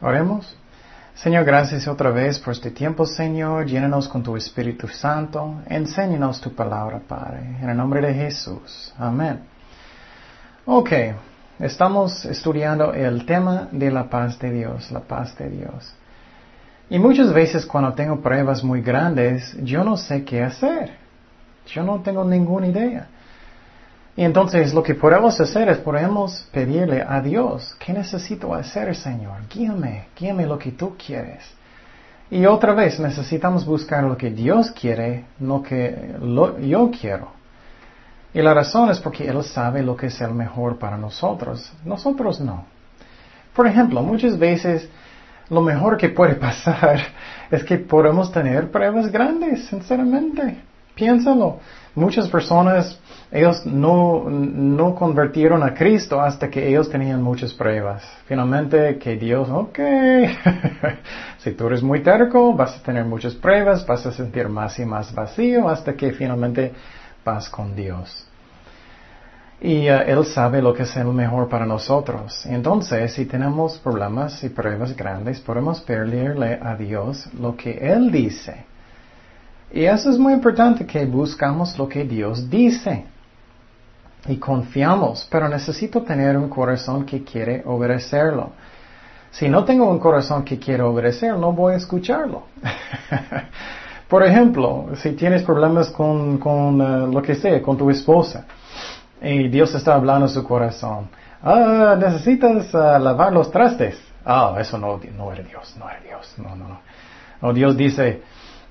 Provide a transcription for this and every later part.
Oremos. Señor, gracias otra vez por este tiempo, Señor. Llénanos con tu Espíritu Santo. Enséñanos tu palabra, Padre. En el nombre de Jesús. Amén. Ok. Estamos estudiando el tema de la paz de Dios, la paz de Dios. Y muchas veces cuando tengo pruebas muy grandes, yo no sé qué hacer. Yo no tengo ninguna idea. Y entonces lo que podemos hacer es podemos pedirle a Dios, ¿qué necesito hacer, Señor? Guíame, guíame lo que tú quieres. Y otra vez necesitamos buscar lo que Dios quiere, no que yo quiero. Y la razón es porque Él sabe lo que es el mejor para nosotros. Nosotros no. Por ejemplo, muchas veces lo mejor que puede pasar es que podemos tener pruebas grandes, sinceramente. Piénsalo. Muchas personas, ellos no, no convirtieron a Cristo hasta que ellos tenían muchas pruebas. Finalmente, que Dios, ok, si tú eres muy terco, vas a tener muchas pruebas, vas a sentir más y más vacío hasta que finalmente vas con Dios. Y uh, Él sabe lo que es el mejor para nosotros. Entonces, si tenemos problemas y pruebas grandes, podemos pedirle a Dios lo que Él dice. Y eso es muy importante que buscamos lo que Dios dice. Y confiamos, pero necesito tener un corazón que quiere obedecerlo. Si no tengo un corazón que quiere obedecer, no voy a escucharlo. Por ejemplo, si tienes problemas con, con uh, lo que sea, con tu esposa, y Dios está hablando en su corazón, ah, necesitas uh, lavar los trastes. Ah, eso no, no era Dios, no era Dios, no, no, no. O Dios dice,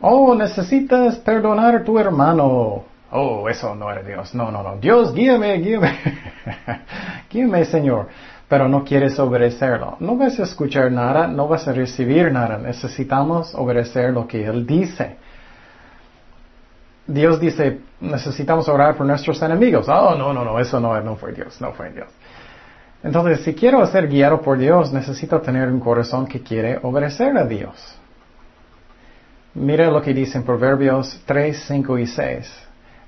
Oh, necesitas perdonar a tu hermano. Oh, eso no era Dios. No, no, no. Dios, guíame, guíame. guíame, Señor. Pero no quieres obedecerlo. No vas a escuchar nada, no vas a recibir nada. Necesitamos obedecer lo que Él dice. Dios dice, necesitamos orar por nuestros enemigos. Oh, no, no, no, eso no, no fue Dios, no fue Dios. Entonces, si quiero ser guiado por Dios, necesito tener un corazón que quiere obedecer a Dios. Mira lo que dicen Proverbios 3, 5 y 6.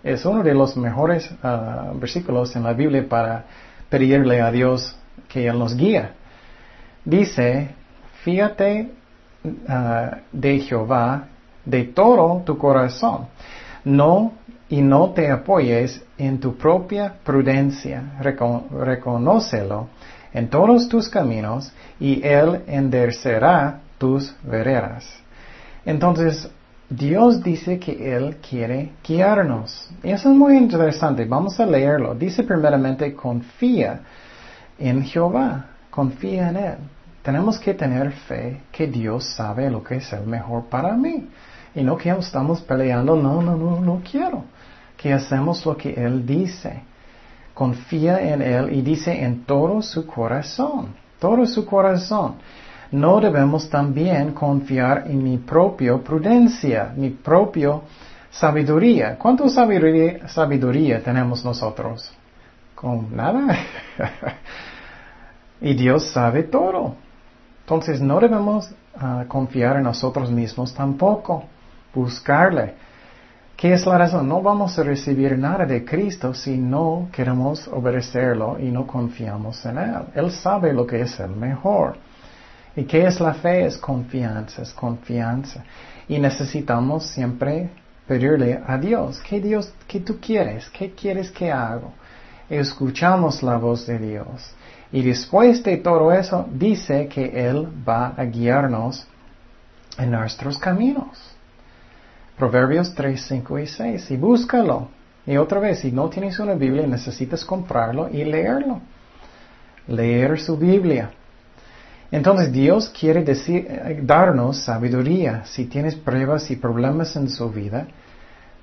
Es uno de los mejores ah, versículos en la Biblia para pedirle a Dios que Él nos guíe. Dice, fíjate ah, de Jehová de todo tu corazón. No y no te apoyes en tu propia prudencia. reconócelo en todos tus caminos y Él enderezará tus veredas. Entonces, Dios dice que Él quiere guiarnos. Y eso es muy interesante. Vamos a leerlo. Dice primeramente, confía en Jehová. Confía en Él. Tenemos que tener fe que Dios sabe lo que es el mejor para mí. Y no que estamos peleando, no, no, no, no quiero. Que hacemos lo que Él dice. Confía en Él y dice en todo su corazón. Todo su corazón no debemos también confiar en mi propia prudencia, mi propia sabiduría. ¿Cuánto sabiduría, tenemos nosotros? Con nada. y Dios sabe todo. Entonces no debemos ah, confiar en nosotros mismos tampoco. Buscarle. ¿Qué es la razón? No vamos a recibir nada de Cristo si no queremos obedecerlo y no confiamos en Él. Él sabe lo que es el mejor. ¿Y qué es la fe? Es confianza, es confianza. Y necesitamos siempre pedirle a Dios, ¿qué Dios, qué tú quieres? ¿Qué quieres que haga? Escuchamos la voz de Dios. Y después de todo eso, dice que Él va a guiarnos en nuestros caminos. Proverbios 3, 5 y 6. Y búscalo. Y otra vez, si no tienes una Biblia, necesitas comprarlo y leerlo. Leer su Biblia. Entonces Dios quiere decir, eh, darnos sabiduría. Si tienes pruebas y problemas en su vida,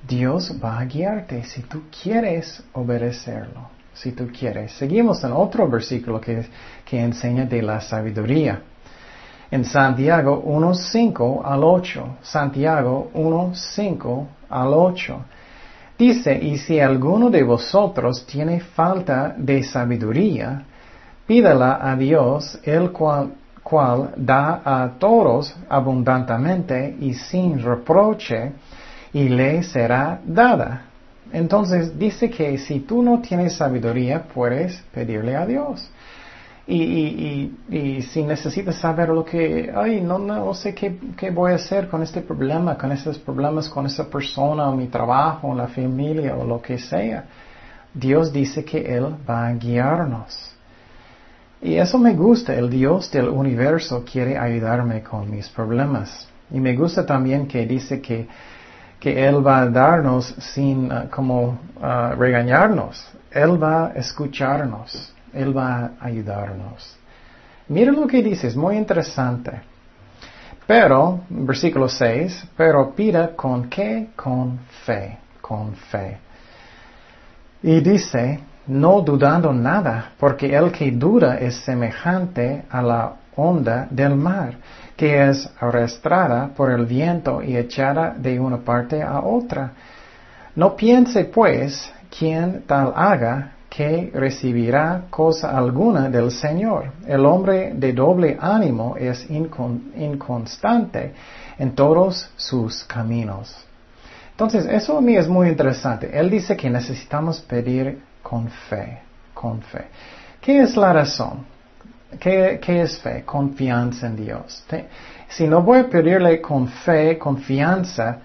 Dios va a guiarte si tú quieres obedecerlo. Si tú quieres. Seguimos en otro versículo que, que enseña de la sabiduría. En Santiago 1.5 al 8. Santiago 1.5 al 8. Dice, y si alguno de vosotros tiene falta de sabiduría, Pídala a Dios, el cual, da a todos abundantemente y sin reproche, y le será dada. Entonces dice que si tú no tienes sabiduría, puedes pedirle a Dios. Y, si necesitas saber lo que, ay, no, sé qué, voy a hacer con este problema, con esos problemas con esa persona, o mi trabajo, o la familia, o lo que sea, Dios dice que Él va a guiarnos. Y eso me gusta, el Dios del universo quiere ayudarme con mis problemas. Y me gusta también que dice que, que Él va a darnos sin uh, como uh, regañarnos. Él va a escucharnos. Él va a ayudarnos. Mira lo que dice, es muy interesante. Pero, versículo 6, pero pida con qué? Con fe, con fe. Y dice, no dudando nada, porque el que duda es semejante a la onda del mar, que es arrastrada por el viento y echada de una parte a otra. No piense, pues, quien tal haga que recibirá cosa alguna del Señor. El hombre de doble ánimo es inconstante en todos sus caminos. Entonces, eso a mí es muy interesante. Él dice que necesitamos pedir con fe, con fe. ¿Qué es la razón? ¿Qué, es fe? Confianza en Dios. Si no voy a pedirle con fe, confianza,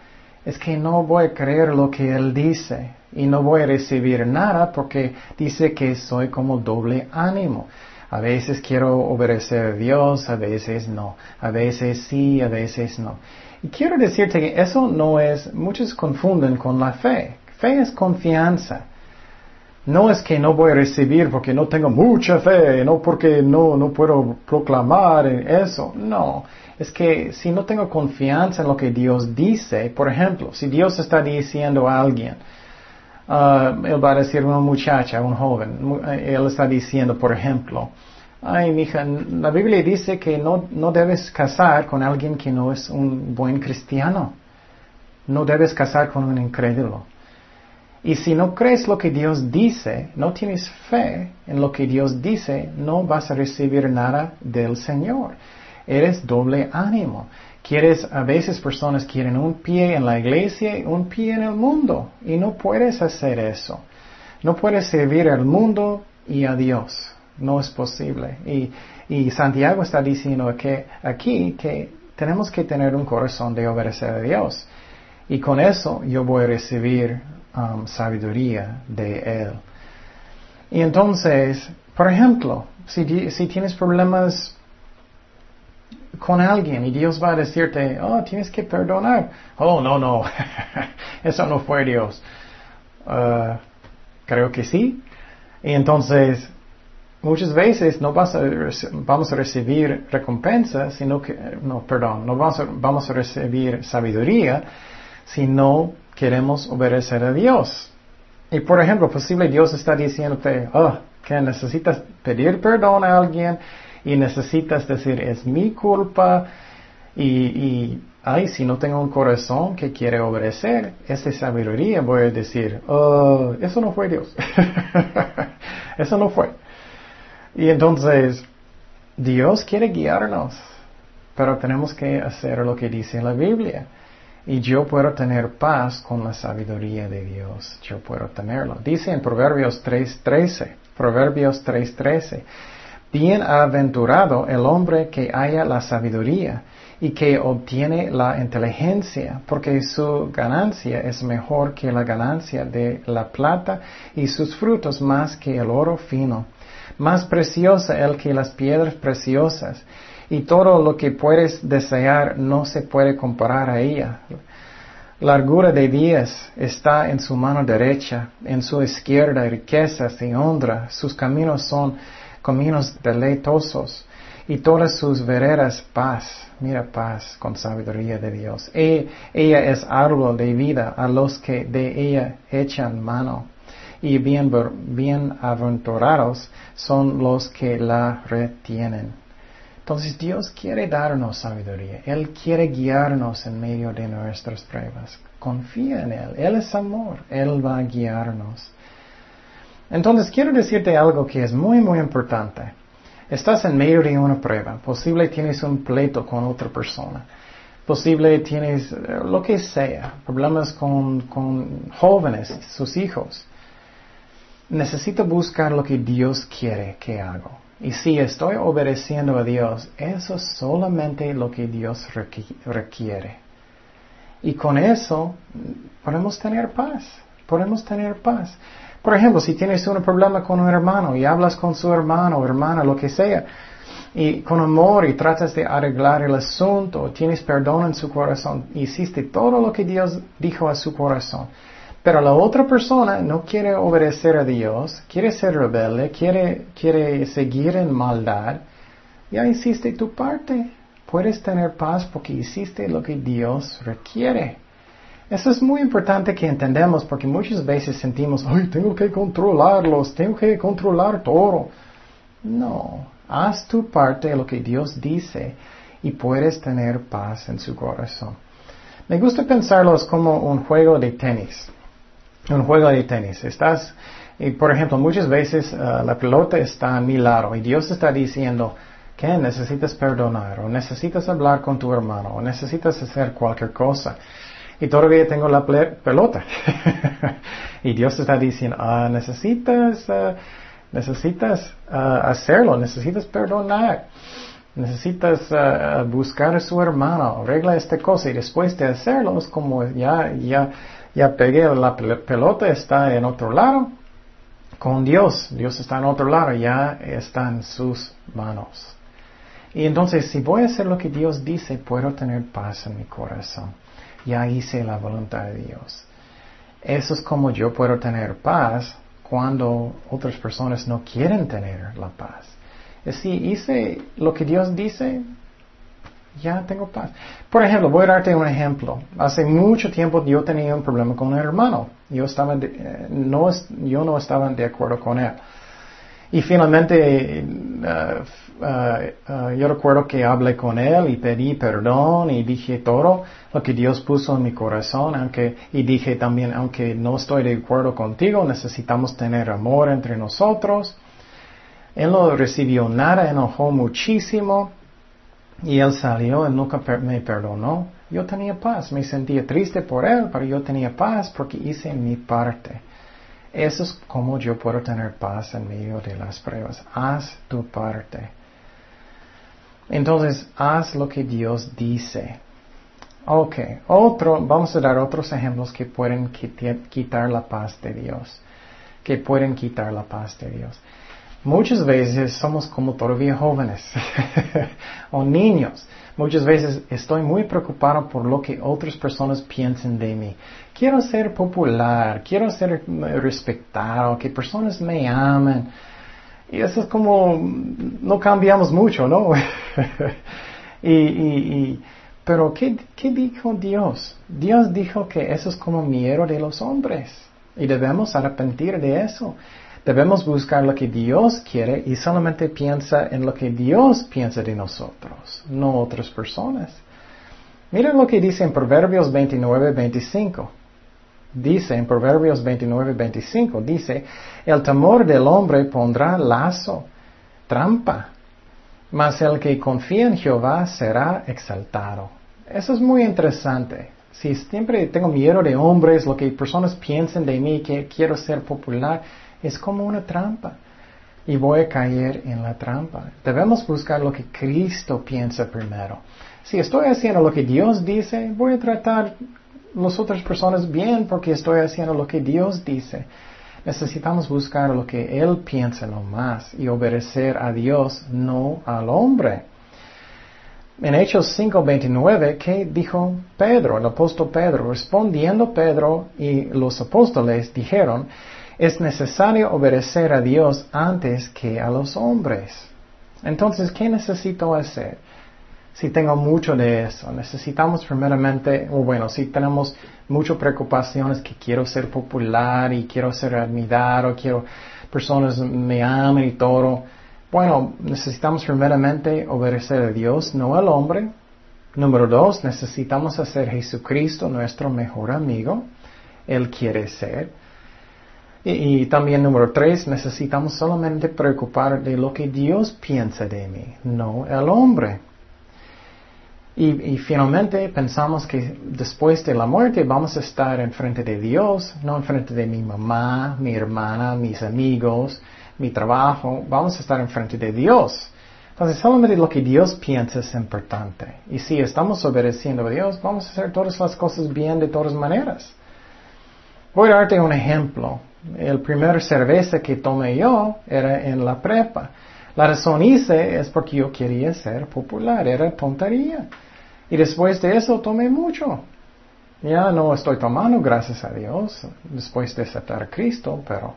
es que no voy a creer lo que Él dice y no voy a recibir nada porque dice que soy como doble ánimo. A veces quiero obedecer a Dios, a veces no. A veces sí, a veces no. Y quiero decirte que eso no es, muchos confunden con la fe. Fe es confianza. No es que no voy a recibir porque no tengo mucha fe, no porque no, no puedo proclamar eso. No, es que si no tengo confianza en lo que Dios dice, por ejemplo, si Dios está diciendo a alguien, uh, él va a decir a una muchacha, a un joven, eh, él está diciendo, por ejemplo, ay, mija, la Biblia dice que no, no debes casar con alguien que no es un buen cristiano. No debes casar con un incrédulo. Y si no crees lo que Dios dice, no tienes fe en lo que Dios dice, no vas a recibir nada del Señor. Eres doble ánimo. Quieres, a veces personas quieren un pie en la iglesia y un pie en el mundo. Y no puedes hacer eso. No puedes servir al mundo y a Dios. No es posible. Y, y Santiago está diciendo que aquí que tenemos que tener un corazón de obedecer a Dios. Y con eso yo voy a recibir Um, sabiduría de Él. Y entonces, por ejemplo, si, si tienes problemas con alguien y Dios va a decirte, oh, tienes que perdonar. Oh, no, no, eso no fue Dios. Uh, creo que sí. Y entonces, muchas veces no vas a, vamos a recibir recompensa, sino que, no, perdón, no vamos a, vamos a recibir sabiduría, sino queremos obedecer a Dios. Y por ejemplo, posible Dios está diciéndote, oh, que necesitas pedir perdón a alguien y necesitas decir, es mi culpa y, y ay, si no tengo un corazón que quiere obedecer, esa sabiduría voy a decir, oh, eso no fue Dios. eso no fue. Y entonces, Dios quiere guiarnos, pero tenemos que hacer lo que dice la Biblia. Y yo puedo tener paz con la sabiduría de Dios. Yo puedo tenerlo. Dice en Proverbios 3.13. Proverbios 3.13. Bienaventurado el hombre que haya la sabiduría y que obtiene la inteligencia, porque su ganancia es mejor que la ganancia de la plata y sus frutos más que el oro fino. Más preciosa el que las piedras preciosas y todo lo que puedes desear no se puede comparar a ella. Largura de días está en su mano derecha, en su izquierda riquezas y honra, sus caminos son caminos deleitosos y todas sus veredas paz. Mira paz con sabiduría de Dios. E, ella es árbol de vida a los que de ella echan mano. Y bien, bienaventurados son los que la retienen. Entonces Dios quiere darnos sabiduría. Él quiere guiarnos en medio de nuestras pruebas. Confía en Él. Él es amor. Él va a guiarnos. Entonces quiero decirte algo que es muy, muy importante. Estás en medio de una prueba. Posible tienes un pleito con otra persona. Posible tienes eh, lo que sea. Problemas con, con jóvenes, sus hijos. necesito buscar lo que Dios quiere que haga. Y si estoy obedeciendo a Dios, eso es solamente lo que Dios requiere. Y con eso podemos tener paz, podemos tener paz. Por ejemplo, si tienes un problema con un hermano y hablas con su hermano o hermana, lo que sea, y con amor y tratas de arreglar el asunto, tienes perdón en su corazón, hiciste todo lo que Dios dijo a su corazón. Pero la otra persona no quiere obedecer a Dios, quiere ser rebelde, quiere, quiere seguir en maldad. Ya hiciste tu parte. Puedes tener paz porque hiciste lo que Dios requiere. Eso es muy importante que entendamos porque muchas veces sentimos, ay, tengo que controlarlos, tengo que controlar todo. No, haz tu parte de lo que Dios dice y puedes tener paz en su corazón. Me gusta pensarlos como un juego de tenis un juego de tenis. Estás, y por ejemplo, muchas veces uh, la pelota está a mi lado y Dios está diciendo que necesitas perdonar o necesitas hablar con tu hermano o necesitas hacer cualquier cosa. Y todavía tengo la pelota. y Dios está diciendo, ah, necesitas, uh, necesitas uh, hacerlo, necesitas perdonar. Necesitas buscar a su hermano, arregla esta cosa y después de hacerlo es como ya, ya, ya pegué la pelota, está en otro lado. Con Dios, Dios está en otro lado, ya está en sus manos. Y entonces, si voy a hacer lo que Dios dice, puedo tener paz en mi corazón. Ya hice la voluntad de Dios. Eso es como yo puedo tener paz cuando otras personas no quieren tener la paz. Si hice lo que Dios dice, ya tengo paz. Por ejemplo, voy a darte un ejemplo. Hace mucho tiempo yo tenía un problema con un hermano. Yo, estaba eh, no, yo no estaba de acuerdo con él. Y finalmente, eh, eh, yo recuerdo que hablé con él y pedí perdón y dije todo lo que Dios puso en mi corazón, aunque, y dije también, aunque no estoy de acuerdo contigo, necesitamos tener amor entre nosotros. Él no recibió nada, enojó muchísimo. Y él salió y nunca me perdonó. Yo tenía paz, me sentía triste por él, pero yo tenía paz porque hice mi parte. Eso es como yo puedo tener paz en medio de las pruebas. Haz tu parte. Entonces, haz lo que Dios dice. Ok, otro, vamos a dar otros ejemplos que pueden quitar la paz de Dios. Que pueden quitar la paz de Dios. Muchas veces somos como todavía jóvenes o niños. Muchas veces estoy muy preocupado por lo que otras personas piensen de mí. Quiero ser popular, quiero ser respetado, que personas me amen. Y eso es como, no cambiamos mucho, ¿no? y, pero ¿qué, ¿qué dijo Dios? Dios dijo que eso es como miedo de los hombres. Y debemos arrepentir de eso. Debemos buscar lo que Dios quiere y solamente piensa en lo que Dios piensa de nosotros, no otras personas. Miren lo que dice en Proverbios 29, 25. Dice en Proverbios 29, 25, dice, el temor del hombre pondrá lazo, trampa, mas el que confía en Jehová será exaltado. Eso es muy interesante. Si siempre tengo miedo de hombres, lo que personas piensan de mí, que quiero ser popular, es como una trampa. Y voy a caer en la trampa. Debemos buscar lo que Cristo piensa primero. Si estoy haciendo lo que Dios dice, voy a tratar las otras personas bien porque estoy haciendo lo que Dios dice. Necesitamos buscar lo que Él piensa lo más y obedecer a Dios, no al hombre. En Hechos 5:29, ¿qué dijo Pedro, el apóstol Pedro? Respondiendo Pedro y los apóstoles dijeron, es necesario obedecer a Dios antes que a los hombres. Entonces, ¿qué necesito hacer? Si tengo mucho de eso, necesitamos primeramente, o bueno, si tenemos muchas preocupaciones que quiero ser popular y quiero ser admirado, quiero personas me amen y todo, bueno, necesitamos primeramente obedecer a Dios, no al hombre. Número dos, necesitamos hacer Jesucristo nuestro mejor amigo. Él quiere ser. Y, también número tres, necesitamos solamente preocupar de lo que Dios piensa de mí, no el hombre. Y, finalmente pensamos que después de la muerte vamos a estar enfrente de Dios, no enfrente de mi mamá, mi hermana, mis amigos, mi trabajo, vamos a estar enfrente de Dios. Entonces solamente lo que Dios piensa es importante. Y si estamos obedeciendo a Dios, vamos a hacer todas las cosas bien de todas maneras. Voy a darte un ejemplo. El primer cerveza que tomé yo era en la prepa. La razón hice es porque yo quería ser popular, era tontería. Y después de eso tomé mucho. Ya no estoy tomando, gracias a Dios, después de aceptar a Cristo, pero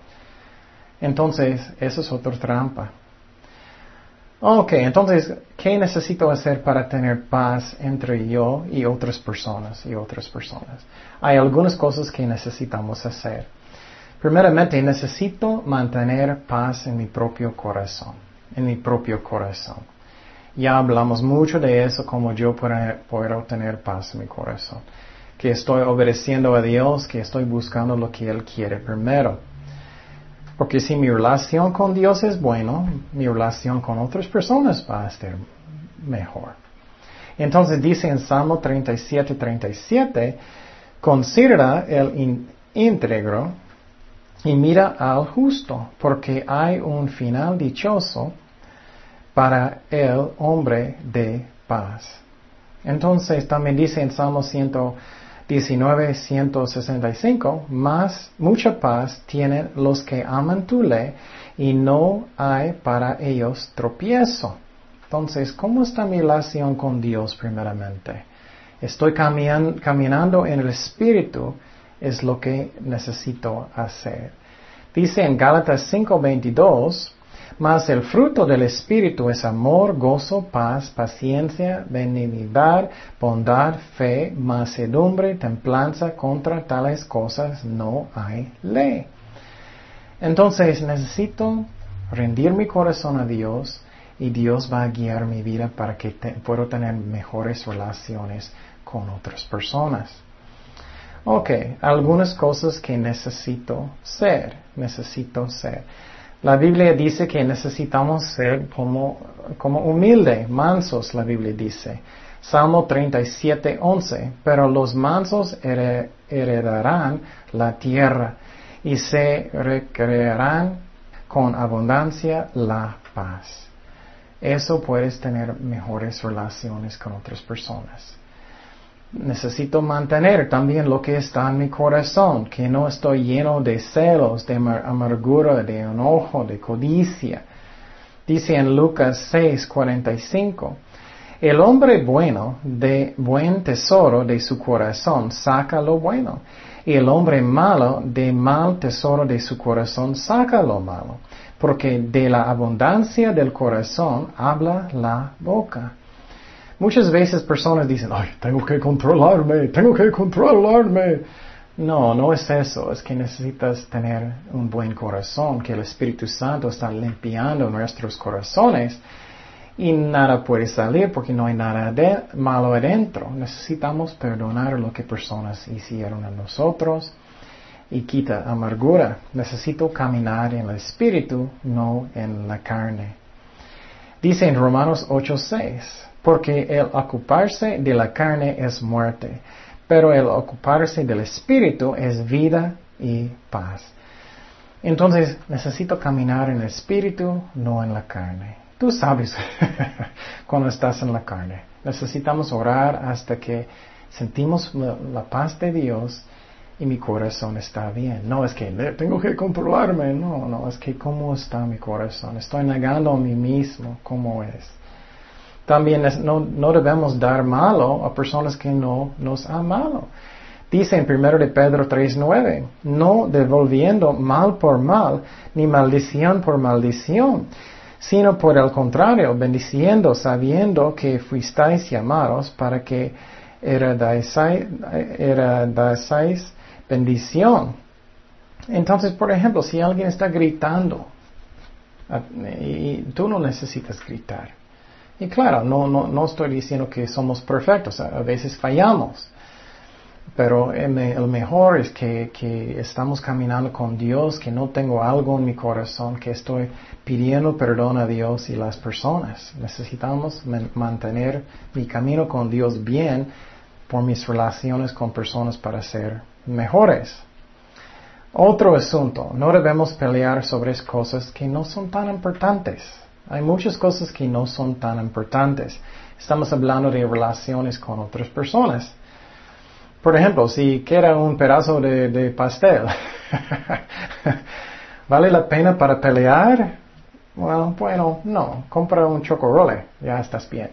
entonces eso es otra trampa. Ok, entonces, ¿qué necesito hacer para tener paz entre yo y otras personas y otras personas? Hay algunas cosas que necesitamos hacer. Primeramente, necesito mantener paz en mi propio corazón en mi propio corazón. Ya hablamos mucho de eso, como yo puedo, tener paz en mi corazón. Que estoy obedeciendo a Dios, que estoy buscando lo que Él quiere primero. Porque si mi relación con Dios es bueno, mi relación con otras personas va a estar mejor. Entonces dice en Salmo 37, 37, considera el íntegro y mira al justo, porque hay un final dichoso para el hombre de paz. Entonces también dice en Salmo 119, 165, más mucha paz tienen los que aman tu ley y no hay para ellos tropiezo. Entonces, ¿cómo está mi relación con Dios primeramente? Estoy caminando en el Espíritu, es lo que necesito hacer. Dice en Gálatas 5:22, mas el fruto del Espíritu es amor, gozo, paz, paciencia, benignidad, bondad, fe, mansedumbre, templanza. Contra tales cosas no hay ley. Entonces necesito rendir mi corazón a Dios y Dios va a guiar mi vida para que pueda tener mejores relaciones con otras personas. Ok, algunas cosas que necesito ser, necesito ser. La Biblia dice que necesitamos ser como, como humilde, mansos, la Biblia dice. Salmo 37, 11. Pero los mansos heredarán la tierra y se recrearán con abundancia la paz. Eso puedes tener mejores relaciones con otras personas necesito mantener también lo que está en mi corazón, que no estoy lleno de celos, de amargura, de enojo, de codicia. Dice en Lucas 6, 45, el hombre bueno de buen tesoro de su corazón saca lo bueno, y el hombre malo de mal tesoro de su corazón saca lo malo, porque de la abundancia del corazón habla la boca. Muchas veces personas dicen, ay, tengo que controlarme, tengo que controlarme. No, no es eso, es que necesitas tener un buen corazón, que el Espíritu Santo está limpiando nuestros corazones y nada puede salir porque no hay nada de malo adentro. Necesitamos perdonar lo que personas hicieron a nosotros y quita amargura. Necesito caminar en el Espíritu, no en la carne. Dice en Romanos 8:6 porque el ocuparse de la carne es muerte, pero el ocuparse del espíritu es vida y paz. Entonces necesito caminar en el espíritu, no en la carne. Tú sabes cuando estás en la carne. Necesitamos orar hasta que sentimos la, paz de Dios y mi corazón está bien. No es que tengo que controlarme, no, no, es que cómo está mi corazón. Estoy negando a mí mismo cómo es. También no, debemos dar malo a personas que no nos han malo. Dice en 1 de Pedro 3.9, no devolviendo mal por mal, ni maldición por maldición, sino por el contrario, bendiciendo, sabiendo que fuisteis llamados para que heredaseis bendición. Entonces, por ejemplo, si alguien está gritando, y tú no necesitas gritar, y claro, no, no, no estoy diciendo que somos perfectos, a veces fallamos. pero el mejor es que, que, estamos caminando con Dios, que no tengo algo en mi corazón, que estoy pidiendo perdón a Dios y las personas. Necesitamos mantener mi camino con Dios bien por mis relaciones con personas para ser mejores. Otro asunto, no debemos pelear sobre cosas que no son tan importantes. Hay muchas cosas que no son tan importantes. Estamos hablando de relaciones con otras personas. Por ejemplo, si queda un pedazo de, pastel, ¿vale la pena para pelear? Bueno, bueno, no, compra un chocorole, ya estás bien.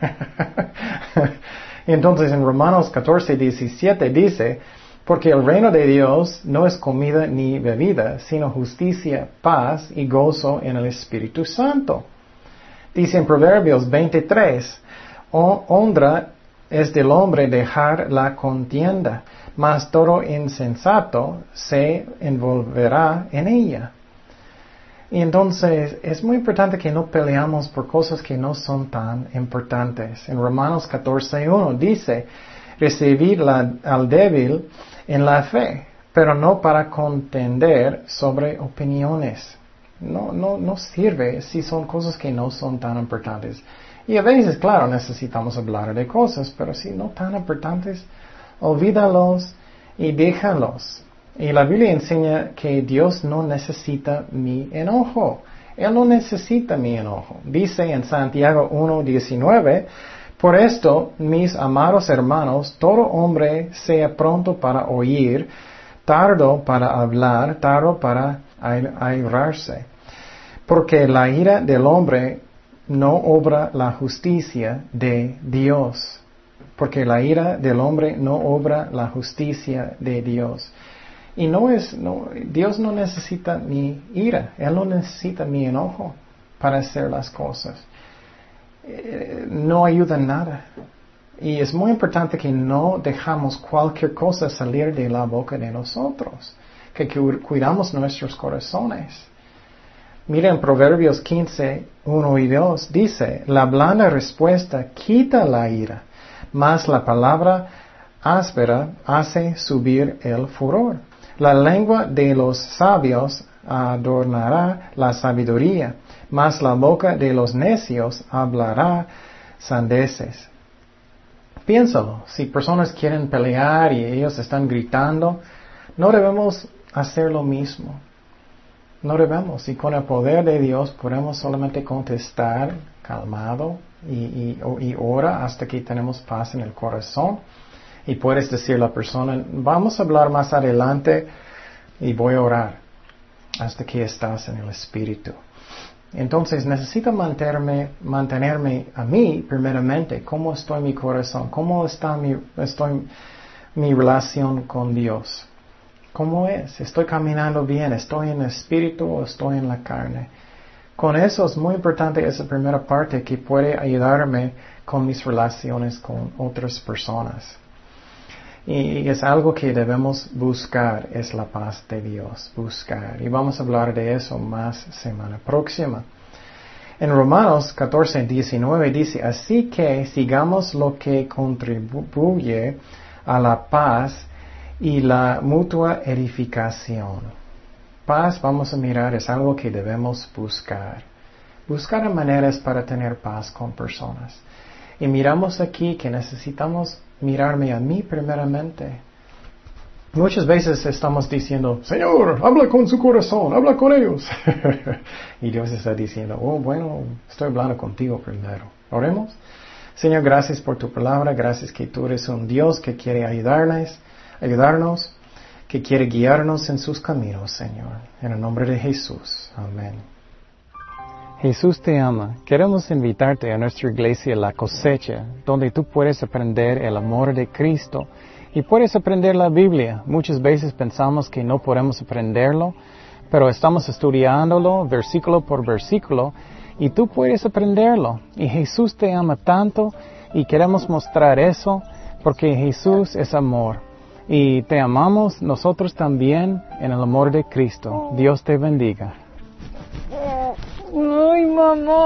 Entonces en Romanos 14, 17 dice, porque el reino de Dios no es comida ni bebida, sino justicia, paz y gozo en el Espíritu Santo. Dice en Proverbios 23, honra es del hombre dejar la contienda, mas todo insensato se envolverá en ella. Y entonces es muy importante que no peleamos por cosas que no son tan importantes. En Romanos 14.1 dice, recibir al débil en la fe, pero no para contender sobre opiniones. No, no, no sirve si son cosas que no son tan importantes. Y a veces, claro, necesitamos hablar de cosas, pero si no tan importantes, olvídalos y déjalos. Y la Biblia enseña que Dios no necesita mi enojo. Él no necesita mi enojo. Dice en Santiago 1.19, por esto, mis amados hermanos, todo hombre sea pronto para oír, tardo para hablar, tardo para airarse. Porque la ira del hombre no obra la justicia de Dios. Porque la ira del hombre no obra la justicia de Dios. Y no es, no, Dios no necesita mi ira, Él no necesita mi enojo para hacer las cosas. No ayuda nada. Y es muy importante que no dejamos cualquier cosa salir de la boca de nosotros, que cuidamos nuestros corazones. Miren Proverbios 15, 1 y 2, dice, la blanda respuesta quita la ira, mas la palabra áspera hace subir el furor. La lengua de los sabios adornará la sabiduría mas la boca de los necios hablará sandeces. Piénsalo, si personas quieren pelear y ellos están gritando, no debemos hacer lo mismo. No debemos. Y con el poder de Dios podemos solamente contestar calmado y, y, ora hasta que tenemos paz en el corazón. Y puedes decir a la persona, vamos a hablar más adelante y voy a orar hasta que estás en el Espíritu. Entonces necesito mantenerme, mantenerme a mí primeramente, cómo estoy mi corazón, cómo está mi, estoy, mi relación con Dios. ¿Cómo es? ¿Estoy caminando bien? ¿Estoy en el espíritu o estoy en la carne? Con eso es muy importante esa primera parte que puede ayudarme con mis relaciones con otras personas. Y es algo que debemos buscar, es la paz de Dios, buscar. Y vamos a hablar de eso más semana próxima. En Romanos 14, 19 dice, así que sigamos lo que contribuye a la paz y la mutua edificación. Paz, vamos a mirar, es algo que debemos buscar. Buscar maneras para tener paz con personas. Y miramos aquí que necesitamos mirarme a mí primeramente. Muchas veces estamos diciendo, Señor, habla con su corazón, habla con ellos. y Dios está diciendo, oh, bueno, estoy hablando contigo primero. Oremos. Señor, gracias por tu palabra, gracias que tú eres un Dios que quiere ayudarnos, ayudarnos, que quiere guiarnos en sus caminos, Señor. En el nombre de Jesús. Amén. Jesús te ama. Queremos invitarte a nuestra iglesia La Cosecha, donde tú puedes aprender el amor de Cristo y puedes aprender la Biblia. Muchas veces pensamos que no podemos aprenderlo, pero estamos estudiándolo versículo por versículo y tú puedes aprenderlo. Y Jesús te ama tanto y queremos mostrar eso porque Jesús es amor. Y te amamos nosotros también en el amor de Cristo. Dios te bendiga. Ay, mamá.